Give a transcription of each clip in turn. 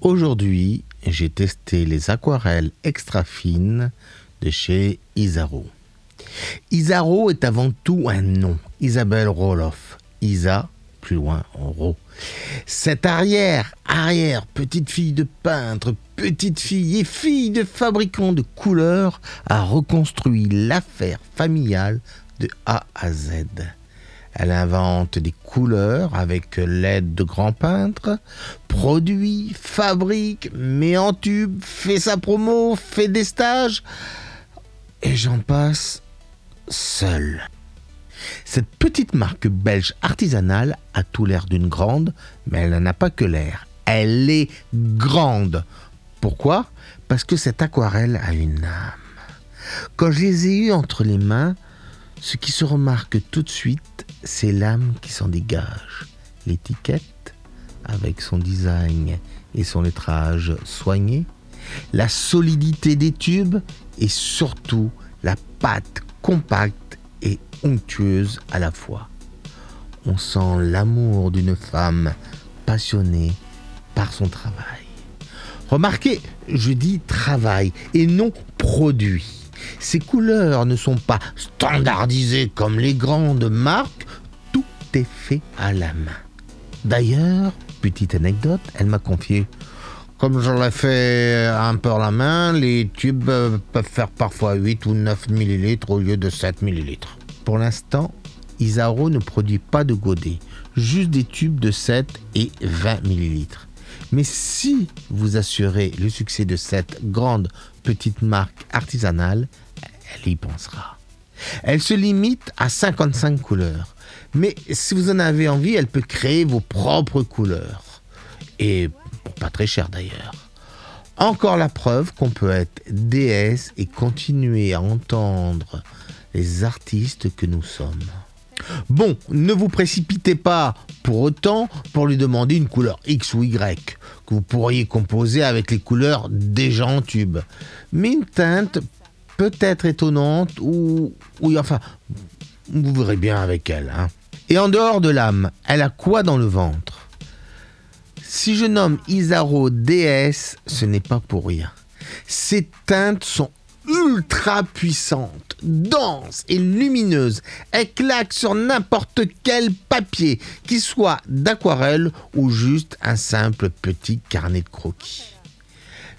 Aujourd'hui, j'ai testé les aquarelles extra fines de chez Isaro. Isaro est avant tout un nom, Isabelle Roloff. Isa, plus loin, en Ro. Cette arrière, arrière, petite fille de peintre, petite fille et fille de fabricant de couleurs a reconstruit l'affaire familiale de A à Z. Elle invente des couleurs avec l'aide de grands peintres, produit, fabrique, met en tube, fait sa promo, fait des stages, et j'en passe seul. Cette petite marque belge artisanale a tout l'air d'une grande, mais elle n'en a pas que l'air. Elle est grande. Pourquoi? Parce que cette aquarelle a une âme. Quand je les ai eues entre les mains, ce qui se remarque tout de suite, c'est l'âme qui s'en dégage. L'étiquette, avec son design et son lettrage soigné, la solidité des tubes et surtout la pâte compacte et onctueuse à la fois. On sent l'amour d'une femme passionnée par son travail. Remarquez, je dis travail et non produit. Ces couleurs ne sont pas standardisées comme les grandes marques, tout est fait à la main. D'ailleurs, petite anecdote, elle m'a confié comme je l'ai fait un peu à la main, les tubes peuvent faire parfois 8 ou 9 millilitres au lieu de 7 millilitres. Pour l'instant, Isaro ne produit pas de godets, juste des tubes de 7 et 20 millilitres. Mais si vous assurez le succès de cette grande petite marque artisanale, elle y pensera. Elle se limite à 55 couleurs. Mais si vous en avez envie, elle peut créer vos propres couleurs. Et pas très cher d'ailleurs. Encore la preuve qu'on peut être déesse et continuer à entendre les artistes que nous sommes. Bon, ne vous précipitez pas pour autant pour lui demander une couleur X ou Y que vous pourriez composer avec les couleurs déjà en tube. Mais une teinte peut-être étonnante ou, oui, enfin, vous verrez bien avec elle. Hein. Et en dehors de l'âme, elle a quoi dans le ventre? Si je nomme Isaro DS, ce n'est pas pour rien. Ces teintes sont ultra puissantes, denses et lumineuses. Elles claquent sur n'importe quel papier, qu'il soit d'aquarelle ou juste un simple petit carnet de croquis.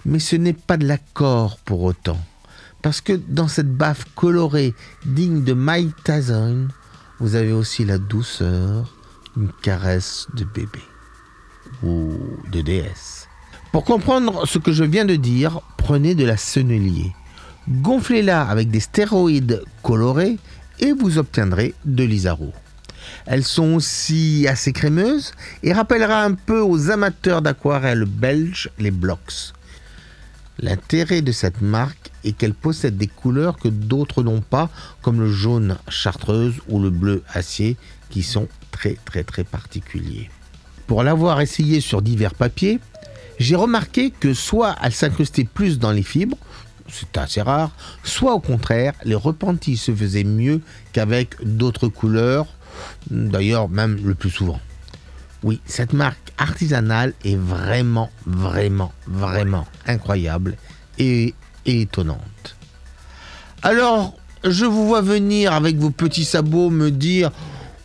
Mais ce n'est pas de l'accord pour autant, parce que dans cette baffe colorée digne de Mike Tyson, vous avez aussi la douceur, une caresse de bébé ou de déesse. Pour comprendre ce que je viens de dire, prenez de la sennelier. Gonflez-la avec des stéroïdes colorés et vous obtiendrez de l'isaro. Elles sont aussi assez crémeuses et rappellera un peu aux amateurs d'aquarelles belges les blocks. L'intérêt de cette marque est qu'elle possède des couleurs que d'autres n'ont pas, comme le jaune chartreuse ou le bleu acier, qui sont très très très particuliers. Pour l'avoir essayé sur divers papiers, j'ai remarqué que soit elle s'incrustait plus dans les fibres, c'est assez rare, soit au contraire, les repentis se faisaient mieux qu'avec d'autres couleurs, d'ailleurs même le plus souvent. Oui, cette marque artisanale est vraiment, vraiment, vraiment incroyable et, étonnante. Alors, je vous vois venir avec vos petits sabots me dire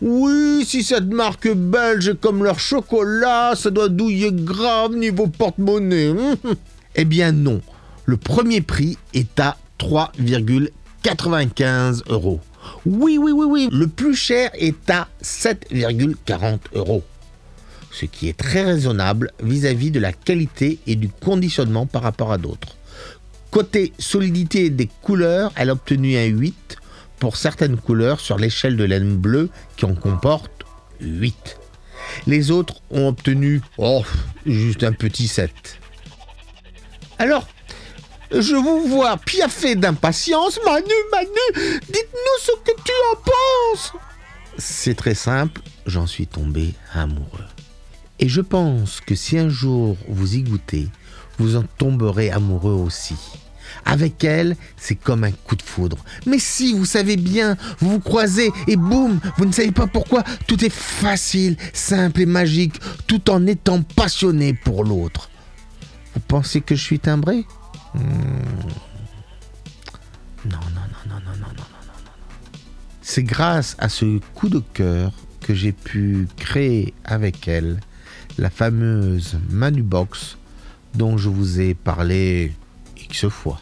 oui, si cette marque belge est comme leur chocolat, ça doit douiller grave niveau porte-monnaie. eh bien non, le premier prix est à 3,95 euros. Oui, oui, oui, oui, le plus cher est à 7,40 euros. Ce qui est très raisonnable vis-à-vis de la qualité et du conditionnement par rapport à d'autres. Côté solidité des couleurs, elle a obtenu un 8 pour certaines couleurs sur l'échelle de laine bleue qui en comporte 8. Les autres ont obtenu oh, juste un petit 7. Alors, je vous vois piaffer d'impatience. Manu, Manu, dites-nous ce que tu en penses. C'est très simple, j'en suis tombé amoureux. Et je pense que si un jour vous y goûtez, vous en tomberez amoureux aussi. Avec elle, c'est comme un coup de foudre. Mais si, vous savez bien, vous vous croisez et boum, vous ne savez pas pourquoi, tout est facile, simple et magique, tout en étant passionné pour l'autre. Vous pensez que je suis timbré? Hmm. Non, non, non, non, non, non, non, non, non, non. C'est grâce à ce coup de cœur que j'ai pu créer avec elle la fameuse Manubox dont je vous ai parlé X fois.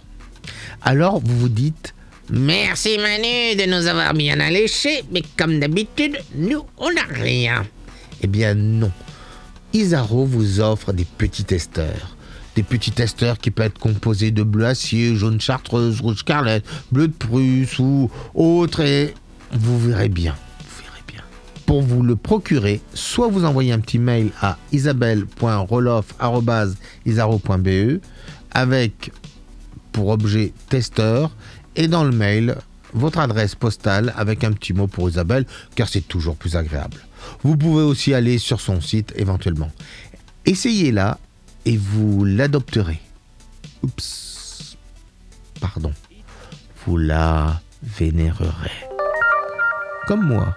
Alors vous vous dites Merci Manu de nous avoir bien alléchés, mais comme d'habitude, nous, on n'a rien. Eh bien non. Isaro vous offre des petits testeurs. Des petits testeurs qui peuvent être composés de bleu acier, jaune chartreuse, rouge scarlett, bleu de Prusse ou autre et vous verrez bien. Pour vous le procurer, soit vous envoyez un petit mail à isabelle.roloff.isaro.be avec pour objet testeur et dans le mail votre adresse postale avec un petit mot pour Isabelle car c'est toujours plus agréable. Vous pouvez aussi aller sur son site éventuellement. Essayez-la et vous l'adopterez. Oups. Pardon. Vous la vénérerez. Comme moi.